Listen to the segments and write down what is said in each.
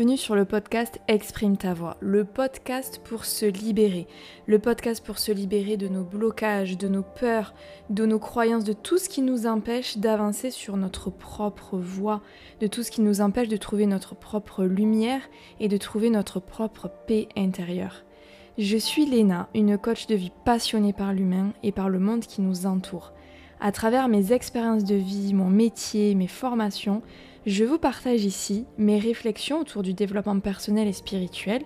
bienvenue sur le podcast Exprime ta voix, le podcast pour se libérer, le podcast pour se libérer de nos blocages, de nos peurs, de nos croyances, de tout ce qui nous empêche d'avancer sur notre propre voie, de tout ce qui nous empêche de trouver notre propre lumière et de trouver notre propre paix intérieure. Je suis Léna, une coach de vie passionnée par l'humain et par le monde qui nous entoure. À travers mes expériences de vie, mon métier, mes formations, je vous partage ici mes réflexions autour du développement personnel et spirituel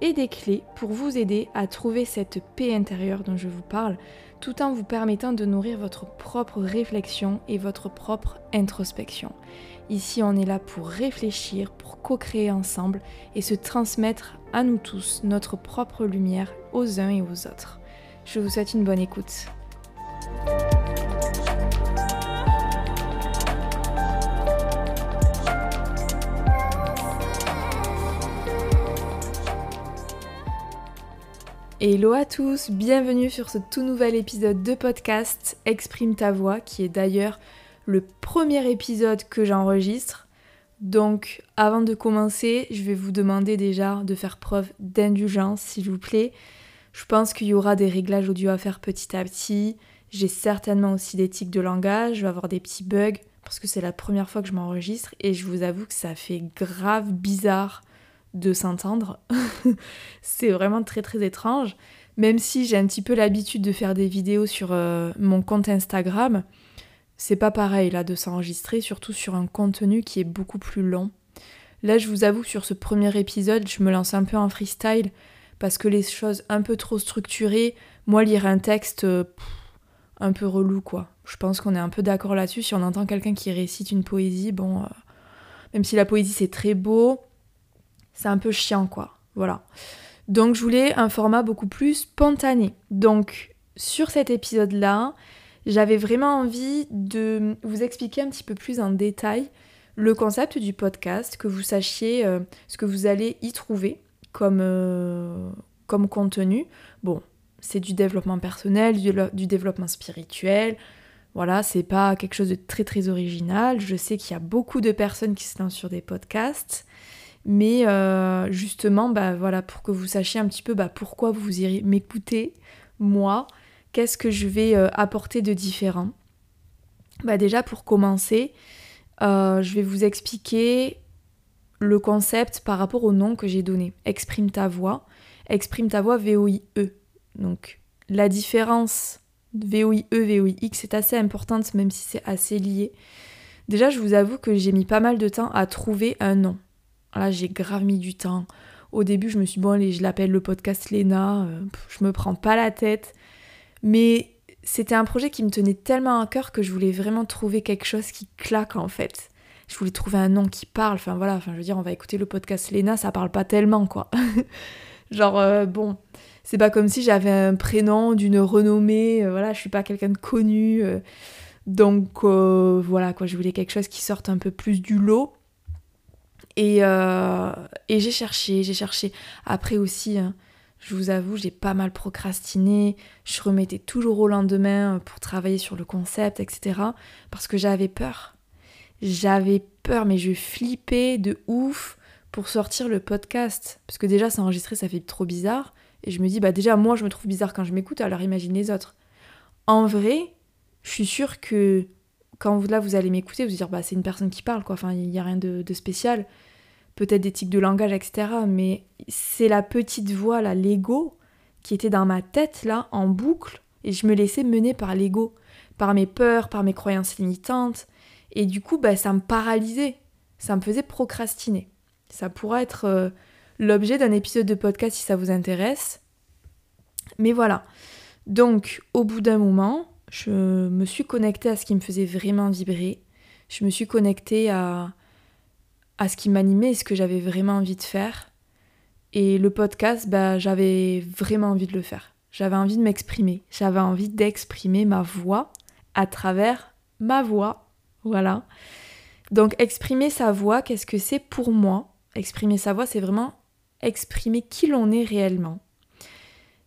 et des clés pour vous aider à trouver cette paix intérieure dont je vous parle, tout en vous permettant de nourrir votre propre réflexion et votre propre introspection. Ici, on est là pour réfléchir, pour co-créer ensemble et se transmettre à nous tous notre propre lumière aux uns et aux autres. Je vous souhaite une bonne écoute. Hello à tous, bienvenue sur ce tout nouvel épisode de podcast Exprime ta voix, qui est d'ailleurs le premier épisode que j'enregistre. Donc avant de commencer, je vais vous demander déjà de faire preuve d'indulgence, s'il vous plaît. Je pense qu'il y aura des réglages audio à faire petit à petit. J'ai certainement aussi des tics de langage, je vais avoir des petits bugs, parce que c'est la première fois que je m'enregistre, et je vous avoue que ça fait grave bizarre de s'entendre. c'est vraiment très très étrange. Même si j'ai un petit peu l'habitude de faire des vidéos sur euh, mon compte Instagram, c'est pas pareil là de s'enregistrer, surtout sur un contenu qui est beaucoup plus long. Là, je vous avoue, sur ce premier épisode, je me lance un peu en freestyle parce que les choses un peu trop structurées, moi, lire un texte euh, un peu relou quoi. Je pense qu'on est un peu d'accord là-dessus. Si on entend quelqu'un qui récite une poésie, bon, euh, même si la poésie c'est très beau, c'est un peu chiant quoi. Voilà. Donc je voulais un format beaucoup plus spontané. Donc sur cet épisode-là, j'avais vraiment envie de vous expliquer un petit peu plus en détail le concept du podcast, que vous sachiez euh, ce que vous allez y trouver comme, euh, comme contenu. Bon, c'est du développement personnel, du, du développement spirituel. Voilà, c'est pas quelque chose de très très original. Je sais qu'il y a beaucoup de personnes qui se lancent sur des podcasts. Mais euh, justement, bah, voilà, pour que vous sachiez un petit peu bah, pourquoi vous irez m'écouter, moi, qu'est-ce que je vais euh, apporter de différent. Bah, déjà, pour commencer, euh, je vais vous expliquer le concept par rapport au nom que j'ai donné. Exprime ta voix. Exprime ta voix V-O-I-E. Donc, la différence V-O-I-E, V-O-I-X est assez importante, même si c'est assez lié. Déjà, je vous avoue que j'ai mis pas mal de temps à trouver un nom. Là, j'ai grave mis du temps. Au début, je me suis dit, bon, allez, je l'appelle le podcast Lena, euh, je me prends pas la tête. Mais c'était un projet qui me tenait tellement à cœur que je voulais vraiment trouver quelque chose qui claque en fait. Je voulais trouver un nom qui parle. Enfin voilà, enfin je veux dire, on va écouter le podcast Lena, ça parle pas tellement quoi. Genre, euh, bon, c'est pas comme si j'avais un prénom d'une renommée, euh, voilà, je suis pas quelqu'un de connu. donc voilà quoi, je voulais quelque chose qui sorte un peu plus du lot. Euh, et, j'ai cherché, j'ai cherché. Après aussi, hein, je vous avoue, j'ai pas mal procrastiné. Je remettais toujours au lendemain pour travailler sur le concept, etc. Parce que j'avais peur. J'avais peur, mais je flippais de ouf pour sortir le podcast. Parce que déjà, s'enregistrer, ça fait trop bizarre. Et je me dis, bah déjà, moi, je me trouve bizarre quand je m'écoute, alors imagine les autres. En vrai, je suis sûre que quand vous, là, vous allez m'écouter, vous dire, bah, c'est une personne qui parle, quoi. Enfin, il n'y a rien de, spécial. Peut-être des tics de langage, etc. Mais c'est la petite voix, là, l'ego, qui était dans ma tête, là, en boucle. Et je me laissais mener par l'ego, par mes peurs, par mes croyances limitantes. Et du coup, bah, ça me paralysait. Ça me faisait procrastiner. Ça pourrait être euh, l'objet d'un épisode de podcast si ça vous intéresse. Mais voilà. Donc, au bout d'un moment, je me suis connectée à ce qui me faisait vraiment vibrer. Je me suis connectée à, à ce qui m'animait ce que j'avais vraiment envie de faire. Et le podcast, bah, j'avais vraiment envie de le faire. J'avais envie de m'exprimer. J'avais envie d'exprimer ma voix à travers ma voix. Voilà. Donc exprimer sa voix, qu'est-ce que c'est pour moi? Exprimer sa voix, c'est vraiment exprimer qui l'on est réellement.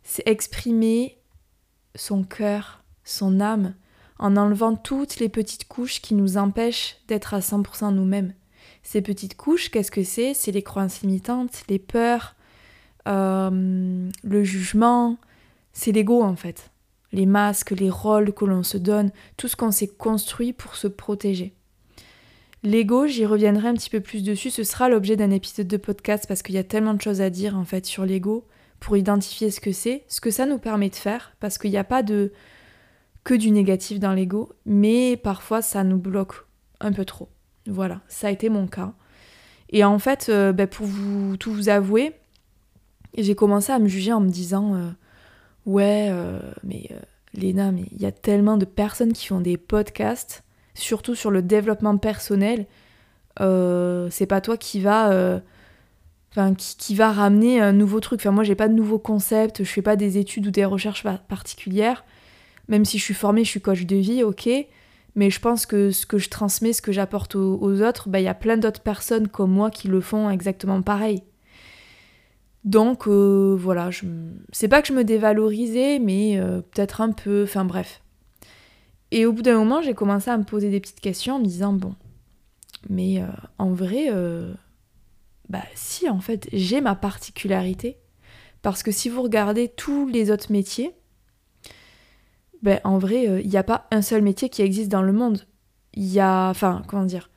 C'est exprimer son cœur, son âme, en enlevant toutes les petites couches qui nous empêchent d'être à 100% nous-mêmes. Ces petites couches, qu'est-ce que c'est? C'est les croyances limitantes, les peurs, euh, le jugement, c'est l'ego en fait. Les masques, les rôles que l'on se donne, tout ce qu'on s'est construit pour se protéger. L'ego, j'y reviendrai un petit peu plus dessus, ce sera l'objet d'un épisode de podcast parce qu'il y a tellement de choses à dire en fait sur l'ego pour identifier ce que c'est, ce que ça nous permet de faire, parce qu'il n'y a pas de que du négatif dans l'ego, mais parfois ça nous bloque un peu trop. Voilà, ça a été mon cas. Et en fait, euh, ben, pour vous tout vous avouer, j'ai commencé à me juger en me disant euh, ouais, euh, mais Léna, mais il y a tellement de personnes qui font des podcasts, surtout sur le développement personnel. c'est pas toi qui va Enfin, qui, va ramener un nouveau truc. Enfin, moi, j'ai pas de nouveaux concepts, je fais pas des études ou des recherches particulières. Même si je suis formée, je suis coach de vie, ok. Mais je pense que ce que je transmets, ce que j'apporte aux, autres, bah, il y a plein d'autres personnes comme moi qui le font exactement pareil. Donc euh, voilà, je... c'est pas que je me dévalorisais, mais euh, peut-être un peu, enfin bref. Et au bout d'un moment, j'ai commencé à me poser des petites questions en me disant, bon, mais euh, en vrai, bah si, en fait, j'ai ma particularité. Parce que si vous regardez tous les autres métiers, ben, en vrai, il euh, n'y a pas un seul métier qui existe dans le monde. Il y a, enfin, comment dire,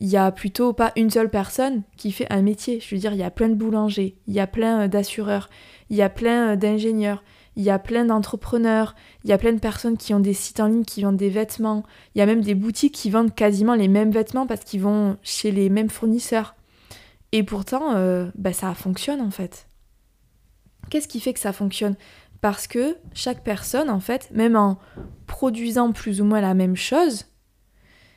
il y a plutôt pas une seule personne qui fait un métier. Je veux dire, il y a plein de boulangers, il y a plein euh, d'assureurs, il y a plein euh, d'ingénieurs, il y a plein d'entrepreneurs, il y a plein de personnes qui ont des sites en ligne qui vendent des vêtements, il y a même des boutiques qui vendent quasiment les mêmes vêtements parce qu'ils vont chez les mêmes fournisseurs. Et pourtant, ben, ça fonctionne en fait. Qu'est-ce qui fait que ça fonctionne? Parce que chaque personne, en fait, même en produisant plus ou moins la même chose,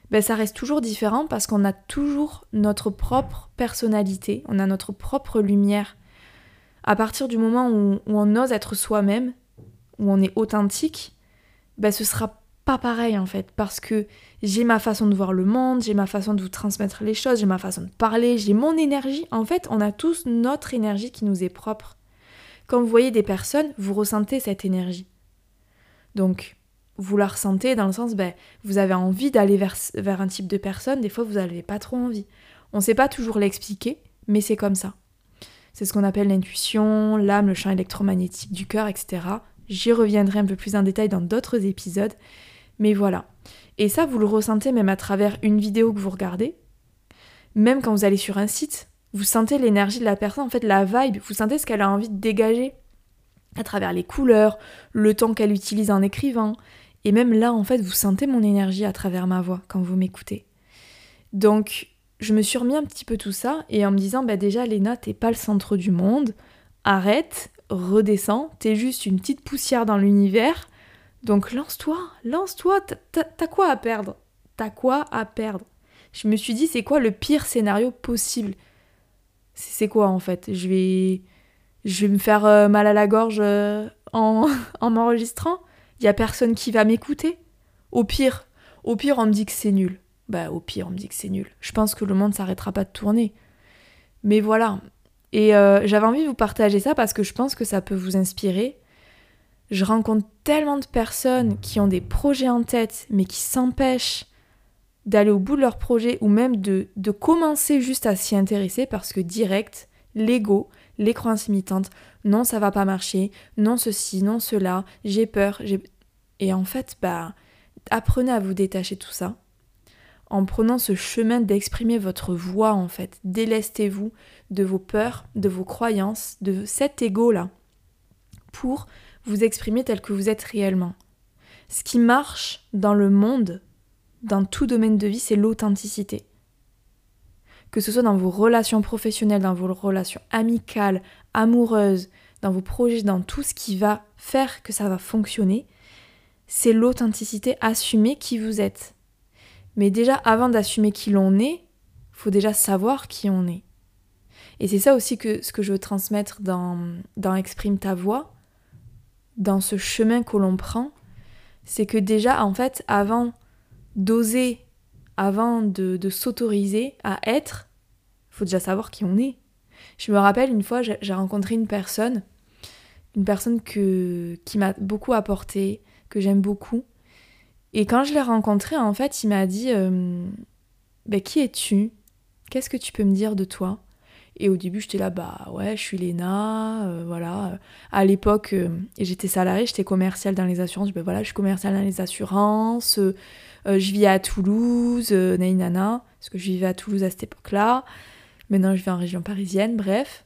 ben ça reste toujours différent parce qu'on a toujours notre propre personnalité, on a notre propre lumière. À partir du moment où, on ose être soi-même, où on est authentique, ben ce sera pas pareil en fait, parce que j'ai ma façon de voir le monde, j'ai ma façon de vous transmettre les choses, j'ai ma façon de parler, j'ai mon énergie. En fait, on a tous notre énergie qui nous est propre. Quand vous voyez des personnes, vous ressentez cette énergie. Donc, vous la ressentez dans le sens, ben, vous avez envie d'aller vers, vers un type de personne, des fois vous n'avez pas trop envie. On ne sait pas toujours l'expliquer, mais c'est comme ça. C'est ce qu'on appelle l'intuition, l'âme, le champ électromagnétique du cœur, etc. J'y reviendrai un peu plus en détail dans d'autres épisodes, mais voilà. Et ça, vous le ressentez même à travers une vidéo que vous regardez, même quand vous allez sur un site, vous sentez l'énergie de la personne, en fait la vibe, vous sentez ce qu'elle a envie de dégager à travers les couleurs, le temps qu'elle utilise en écrivant. Et même là, en fait, vous sentez mon énergie à travers ma voix quand vous m'écoutez. Donc, je me suis remis un petit peu tout ça et en me disant, bah déjà, Léna, t'es pas le centre du monde. Arrête, redescends, t'es juste une petite poussière dans l'univers. Donc, lance-toi, lance-toi, t'as quoi à perdre? T'as quoi à perdre? Je me suis dit, c'est quoi le pire scénario possible? C'est quoi en fait? Je vais je vais me faire euh, mal à la gorge euh, en, en m'enregistrant? Il y a personne qui va m'écouter? Au pire, au pire on me dit que c'est nul. Bah au pire on me dit que c'est nul. Je pense que le monde s'arrêtera pas de tourner. Mais voilà. Et euh, j'avais envie de vous partager ça parce que je pense que ça peut vous inspirer. Je rencontre tellement de personnes qui ont des projets en tête mais qui s'empêchent d'aller au bout de leur projet ou même de, de commencer juste à s'y intéresser parce que direct, l'ego, les croyances imitantes, non ça va pas marcher, non ceci, non cela, j'ai peur, j'ai... Et en fait, bah, apprenez à vous détacher de tout ça. En prenant ce chemin d'exprimer votre voix en fait, délestez-vous de vos peurs, de vos croyances, de cet ego-là, pour vous exprimer tel que vous êtes réellement. Ce qui marche dans le monde, dans tout domaine de vie, c'est l'authenticité. Que ce soit dans vos relations professionnelles, dans vos relations amicales, amoureuses, dans vos projets, dans tout ce qui va faire que ça va fonctionner, c'est l'authenticité, assumer qui vous êtes. Mais déjà, avant d'assumer qui l'on est, faut déjà savoir qui on est. Et c'est ça aussi que ce que je veux transmettre dans, dans Exprime ta voix, dans ce chemin que l'on prend, c'est que déjà, en fait, avant d'oser avant de, s'autoriser à être, faut déjà savoir qui on est. Je me rappelle une fois, j'ai rencontré une personne, une personne que, qui m'a beaucoup apporté, que j'aime beaucoup. Et quand je l'ai rencontré, en fait, il m'a dit euh, ben, Qui es-tu? Qu'est-ce que tu peux me dire de toi? Et au début, j'étais là, bah ouais, je suis Léna, euh, voilà. À l'époque, euh, j'étais salariée, j'étais commerciale dans les assurances. Ben voilà, je suis commerciale dans les assurances. Euh, je vis à Toulouse, nana, parce que je vivais à Toulouse à cette époque-là. Maintenant, je vis en région parisienne, bref.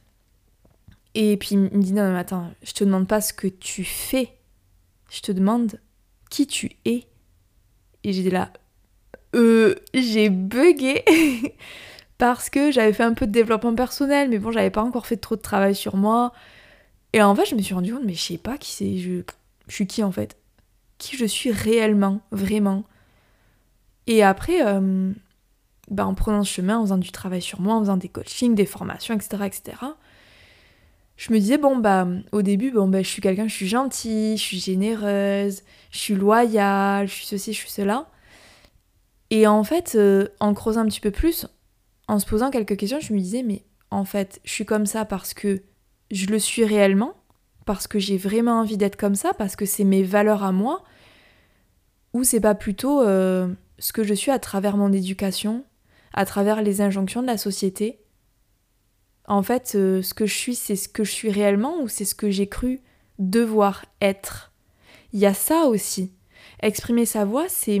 Et puis, il me dit, non, mais attends, je te demande pas ce que tu fais. Je te demande qui tu es. Et dit là, euh, j'ai bugué. parce que j'avais fait un peu de développement personnel, mais bon, j'avais pas encore fait trop de travail sur moi. Et en fait, je me suis rendu compte, mais je sais pas qui c'est, je suis qui en fait? Qui je suis réellement, vraiment? Et après, euh, bah, en prenant ce chemin, en faisant du travail sur moi, en faisant des coachings, des formations, etc., etc., je me disais, bon, bah, au début, bon, bah, je suis quelqu'un, je suis gentille, je suis généreuse, je suis loyale, je suis ceci, je suis cela. Et en fait, euh, en creusant un petit peu plus, en se posant quelques questions, je me disais, mais en fait, je suis comme ça parce que je le suis réellement, parce que j'ai vraiment envie d'être comme ça, parce que c'est mes valeurs à moi, ou c'est pas plutôt euh, ce que je suis à travers mon éducation, à travers les injonctions de la société. En fait, euh, ce que je suis, c'est ce que je suis réellement ou c'est ce que j'ai cru devoir être? Il y a ça aussi. Exprimer sa voix, c'est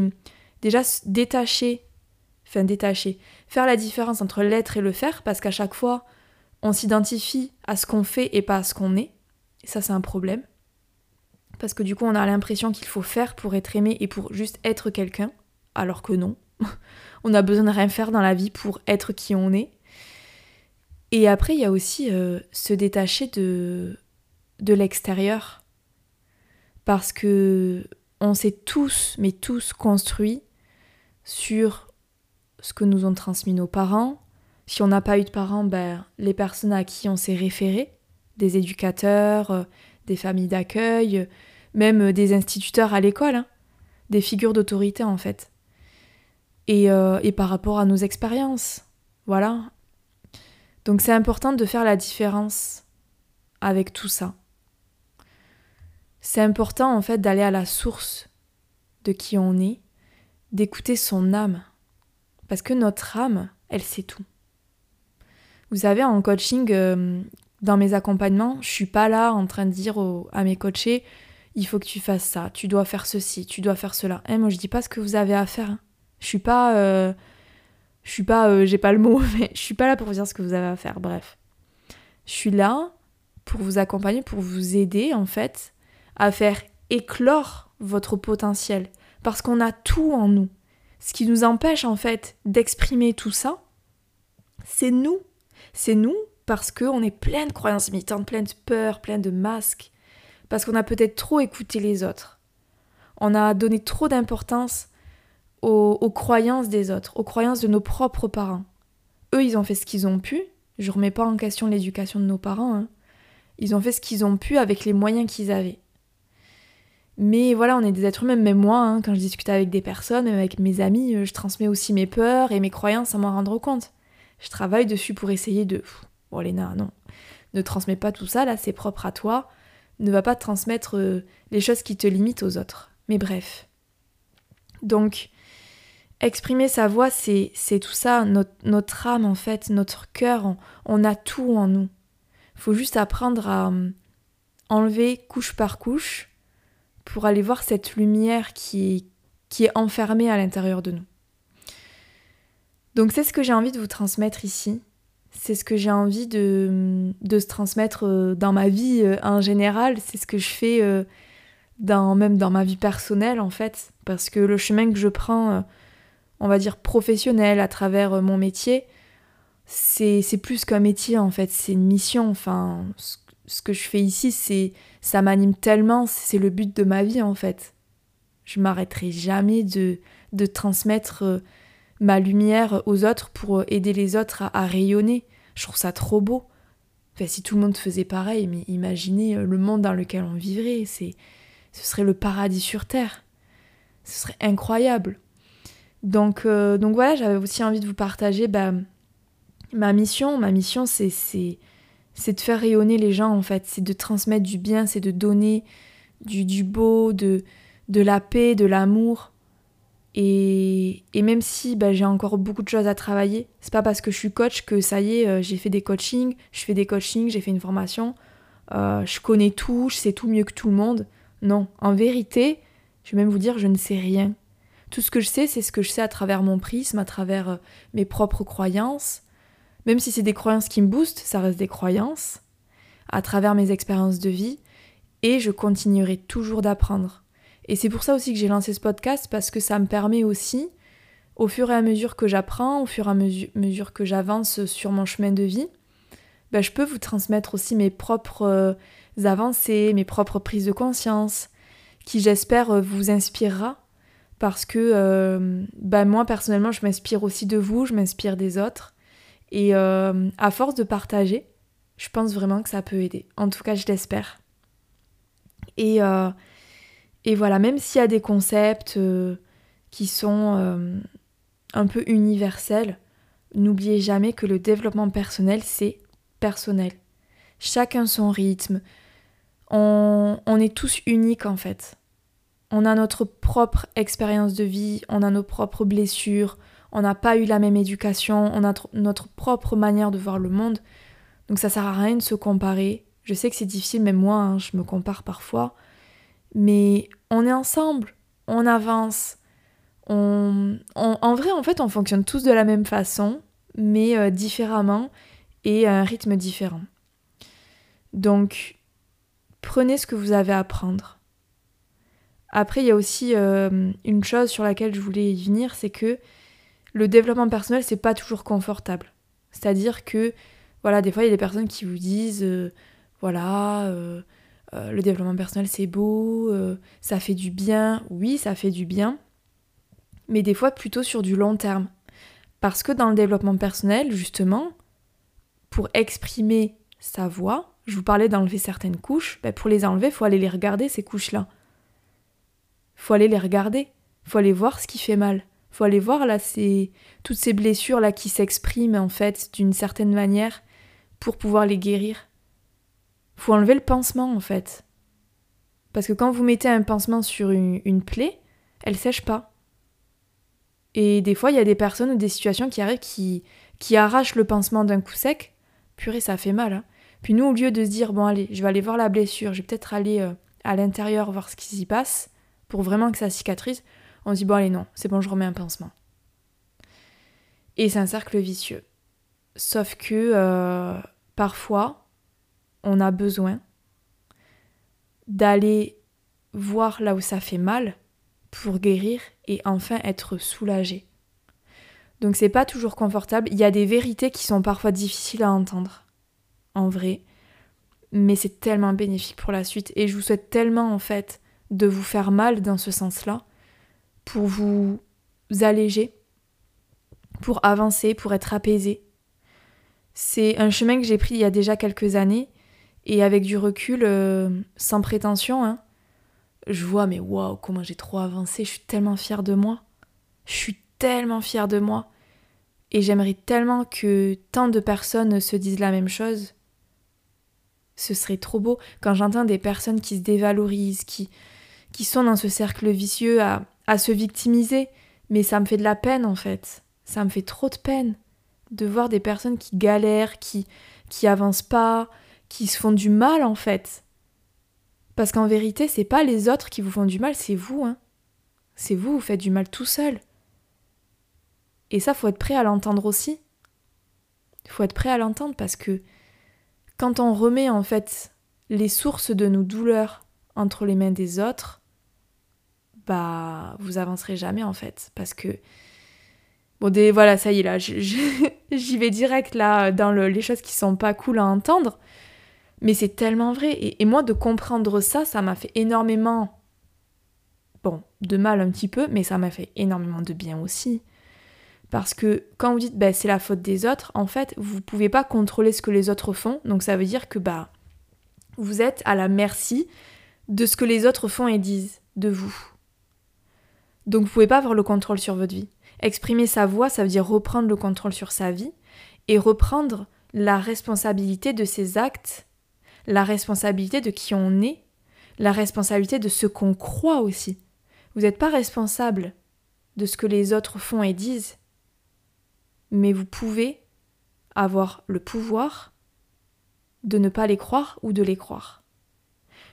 déjà détacher enfin détacher, faire la différence entre l'être et le faire, parce qu'à chaque fois, on s'identifie à ce qu'on fait et pas à ce qu'on est. Et ça, c'est un problème. Parce que du coup, on a l'impression qu'il faut faire pour être aimé et pour juste être quelqu'un, alors que non. on a besoin de rien faire dans la vie pour être qui on est. Et après, il y a aussi euh, se détacher de, de l'extérieur. Parce que on s'est tous, mais tous construits sur ce que nous ont transmis nos parents. Si on n'a pas eu de parents, ben, les personnes à qui on s'est référé, des éducateurs, euh, des familles d'accueil, même euh, des instituteurs à l'école, hein. des figures d'autorité en fait. Et, euh, et par rapport à nos expériences. Voilà. Donc c'est important de faire la différence avec tout ça. C'est important en fait d'aller à la source de qui on est, d'écouter son âme. Parce que notre âme, elle sait tout. Vous savez, en coaching, euh, dans mes accompagnements, je suis pas là en train de dire à mes coachés, il faut que tu fasses ça, tu dois faire ceci, tu dois faire cela. Eh, moi, je dis pas ce que vous avez à faire. Je suis pas, euh, je suis pas, euh, j'ai pas le mot, mais je suis pas là pour vous dire ce que vous avez à faire. Bref, je suis là pour vous accompagner, pour vous aider en fait à faire éclore votre potentiel, parce qu'on a tout en nous. Ce qui nous empêche en fait d'exprimer tout ça, c'est nous. C'est nous parce qu'on est plein de croyances limitantes, plein de peurs, plein de masques, parce qu'on a peut-être trop écouté les autres. On a donné trop d'importance aux, croyances des autres, aux croyances de nos propres parents. Eux, ils ont fait ce qu'ils ont pu. Je remets pas en question l'éducation de nos parents. Hein. Ils ont fait ce qu'ils ont pu avec les moyens qu'ils avaient. Mais voilà, on est des êtres humains, même moi, hein, quand je discute avec des personnes, avec mes amis, euh, je transmets aussi mes peurs et mes croyances sans m'en rendre compte. Je travaille dessus pour essayer de... Bon, Léna, non. Ne transmets pas tout ça, là, c'est propre à toi. Ne va pas transmettre euh, les choses qui te limitent aux autres. Mais bref. Donc, exprimer sa voix, c'est tout ça, notre, âme, en fait, notre cœur, on, a tout en nous. Faut juste apprendre à hum, enlever couche par couche pour aller voir cette lumière qui, est enfermée à l'intérieur de nous. Donc c'est ce que j'ai envie de vous transmettre ici. C'est ce que j'ai envie de, de, se transmettre euh, dans ma vie euh, en général. C'est ce que je fais euh, même dans ma vie personnelle en fait. Parce que le chemin que je prends, on va dire professionnel à travers mon métier, c'est plus qu'un métier en fait. C'est une mission. Enfin, ce que je fais ici, c'est ça m'anime tellement, c'est le but de ma vie en fait. Je m'arrêterai jamais de, de transmettre euh, ma lumière aux autres pour euh, aider les autres à, rayonner. Je trouve ça trop beau. Enfin, si tout le monde faisait pareil, mais imaginez euh, le monde dans lequel on vivrait, c'est ce serait le paradis sur terre. Ce serait incroyable. Donc, donc voilà, j'avais aussi envie de vous partager bah, ma mission. Ma mission, c'est de faire rayonner les gens en fait, c'est de transmettre du bien, c'est de donner du, beau, de, de la paix, de l'amour. Et, même si bah, j'ai encore beaucoup de choses à travailler, c'est pas parce que je suis coach que ça y est, euh, j'ai fait des coachings, je fais des coachings, j'ai fait une formation, euh, je connais tout, je sais tout mieux que tout le monde. Non, en vérité, je vais même vous dire, je ne sais rien. Tout ce que je sais, c'est ce que je sais à travers mon prisme, à travers euh, mes propres croyances. Même si c'est des croyances qui me boostent, ça reste des croyances, à travers mes expériences de vie, et je continuerai toujours d'apprendre. Et c'est pour ça aussi que j'ai lancé ce podcast, parce que ça me permet aussi, au fur et à mesure que j'apprends, au fur et à mesure que j'avance sur mon chemin de vie, ben, je peux vous transmettre aussi mes propres euh, avancées, mes propres prises de conscience, qui j'espère euh, vous inspirera, parce que ben, moi personnellement je m'inspire aussi de vous, je m'inspire des autres, et à force de partager, je pense vraiment que ça peut aider. En tout cas, je l'espère. Et, et voilà, même s'il y a des concepts euh, qui sont euh, un peu universels, n'oubliez jamais que le développement personnel, c'est personnel. Chacun son rythme. On, on est tous uniques en fait. On a notre propre expérience de vie, on a nos propres blessures, on n'a pas eu la même éducation, on a notre propre manière de voir le monde. Donc ça sert à rien de se comparer. Je sais que c'est difficile, même moi, hein, je me compare parfois mais on est ensemble, on avance. On, en vrai, en fait, on fonctionne tous de la même façon, mais euh, différemment et à un rythme différent. Donc, prenez ce que vous avez à prendre. Après, il y a aussi euh, une chose sur laquelle je voulais y venir, c'est que le développement personnel, c'est pas toujours confortable. C'est-à-dire que, voilà, des fois, il y a des personnes qui vous disent, euh, voilà, euh, le développement personnel c'est beau, ça fait du bien, oui ça fait du bien, mais des fois plutôt sur du long terme. Parce que dans le développement personnel, justement, pour exprimer sa voix, je vous parlais d'enlever certaines couches, ben, pour les enlever, il faut aller les regarder, ces couches-là. Faut aller les regarder, faut aller voir ce qui fait mal. Faut aller voir là toutes ces blessures là qui s'expriment en fait d'une certaine manière pour pouvoir les guérir faut enlever le pansement en fait. Parce que quand vous mettez un pansement sur une, plaie, elle sèche pas. Et des fois, il y a des personnes ou des situations qui arrivent qui, qui arrachent le pansement d'un coup sec. Purée, ça fait mal. Hein. Puis nous, au lieu de se dire, bon, allez, je vais aller voir la blessure, je vais peut-être aller euh, à l'intérieur voir ce qui s'y passe, pour vraiment que ça cicatrise, on se dit, bon, allez, non, c'est bon, je remets un pansement. Et c'est un cercle vicieux. Sauf que euh, parfois, on a besoin d'aller voir là où ça fait mal pour guérir et enfin être soulagé. Donc c'est pas toujours confortable, il y a des vérités qui sont parfois difficiles à entendre en vrai, mais c'est tellement bénéfique pour la suite et je vous souhaite tellement en fait de vous faire mal dans ce sens-là pour vous alléger, pour avancer, pour être apaisé. C'est un chemin que j'ai pris il y a déjà quelques années et avec du recul, euh, sans prétention, hein, je vois, mais waouh, comment j'ai trop avancé, je suis tellement fière de moi. Je suis tellement fière de moi. Et j'aimerais tellement que tant de personnes se disent la même chose. Ce serait trop beau quand j'entends des personnes qui se dévalorisent, qui, qui sont dans ce cercle vicieux à, à se victimiser. Mais ça me fait de la peine en fait. Ça me fait trop de peine de voir des personnes qui galèrent, qui, qui avancent pas, qui se font du mal en fait. Parce qu'en vérité, c'est pas les autres qui vous font du mal, c'est vous. Hein. C'est vous, vous faites du mal tout seul. Et ça, faut être prêt à l'entendre aussi. Faut être prêt à l'entendre parce que quand on remet en fait les sources de nos douleurs entre les mains des autres, bah vous avancerez jamais en fait parce que bon des voilà ça y est là j'y vais direct là dans les choses qui sont pas cool à entendre mais c'est tellement vrai. Et, moi, de comprendre ça, ça m'a fait énormément. Bon, de mal un petit peu, mais ça m'a fait énormément de bien aussi. Parce que quand vous dites bah, c'est la faute des autres, en fait, vous pouvez pas contrôler ce que les autres font. Donc ça veut dire que bah vous êtes à la merci de ce que les autres font et disent de vous. Donc vous pouvez pas avoir le contrôle sur votre vie. Exprimer sa voix, ça veut dire reprendre le contrôle sur sa vie et reprendre la responsabilité de ses actes la responsabilité de qui on est, la responsabilité de ce qu'on croit aussi. Vous n'êtes pas responsable de ce que les autres font et disent, mais vous pouvez avoir le pouvoir de ne pas les croire ou de les croire.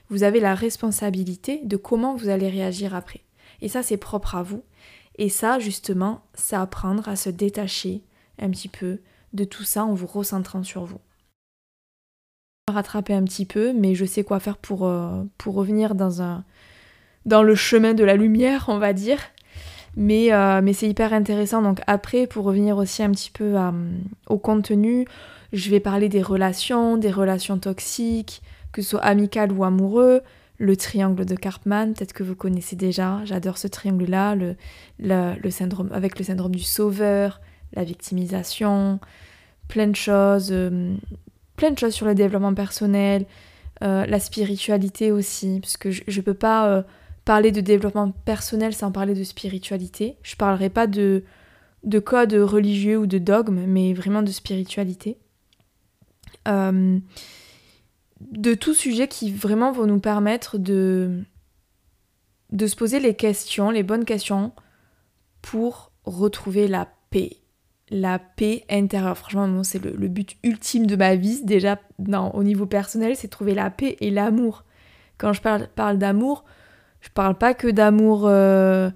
Vous avez la responsabilité de comment vous allez réagir après. Et ça, c'est propre à vous. Et ça, justement, c'est apprendre à se détacher un petit peu de tout ça en vous recentrant sur vous. Rattraper un petit peu, mais je sais quoi faire pour, euh, pour revenir dans, un, dans le chemin de la lumière, on va dire. Mais, euh, mais c'est hyper intéressant. Donc après, pour revenir aussi un petit peu au contenu, je vais parler des relations, des relations toxiques, que ce soit amicales ou amoureux, le triangle de Karpman, peut-être que vous connaissez déjà, j'adore ce triangle-là, le, syndrome, avec le syndrome du sauveur, la victimisation, plein de choses, euh, plein de choses sur le développement personnel, euh, la spiritualité aussi, parce que je ne peux pas euh, parler de développement personnel sans parler de spiritualité. Je parlerai pas de, de code religieux ou de dogme, mais vraiment de spiritualité. De tout sujet qui vraiment vont nous permettre de, se poser les questions, les bonnes questions, pour retrouver la paix. La paix intérieure. Franchement, c'est le, but ultime de ma vie, déjà au niveau personnel, c'est trouver la paix et l'amour. Quand je parle, parle d'amour, je parle pas que d'amour euh,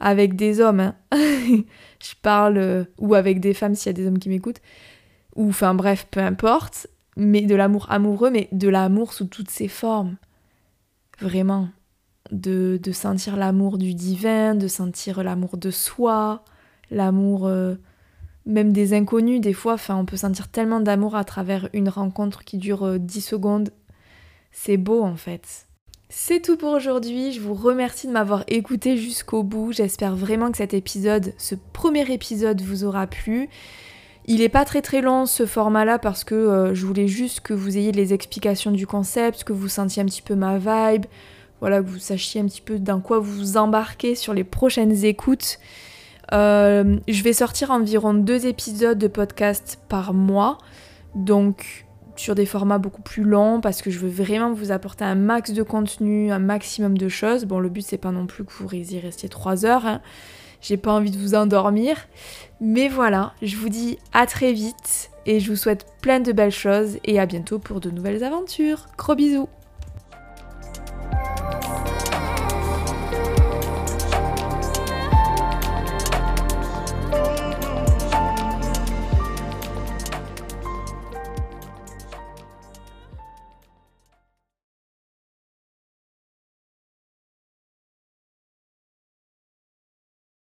avec des hommes. Hein. je parle. Euh, ou avec des femmes s'il y a des hommes qui m'écoutent. Ou enfin bref, peu importe. Mais de l'amour amoureux, mais de l'amour sous toutes ses formes. Vraiment. De, de sentir l'amour du divin, de sentir l'amour de soi, l'amour euh, même des inconnus. Des fois, enfin, on peut sentir tellement d'amour à travers une rencontre qui dure 10 secondes. C'est beau en fait. C'est tout pour aujourd'hui, je vous remercie de m'avoir écouté jusqu'au bout, j'espère vraiment que cet épisode, ce premier épisode vous aura plu. Il n'est pas très très long ce format-là parce que euh, je voulais juste que vous ayez les explications du concept, que vous sentiez un petit peu ma vibe, voilà, que vous sachiez un petit peu dans quoi vous embarquez sur les prochaines écoutes. Euh, je vais sortir environ deux épisodes de podcast par mois, donc sur des formats beaucoup plus longs parce que je veux vraiment vous apporter un max de contenu, un maximum de choses. Bon, le but c'est pas non plus que vous y restiez 3 heures. Hein. J'ai pas envie de vous endormir. Mais voilà, je vous dis à très vite et je vous souhaite plein de belles choses et à bientôt pour de nouvelles aventures. Gros bisous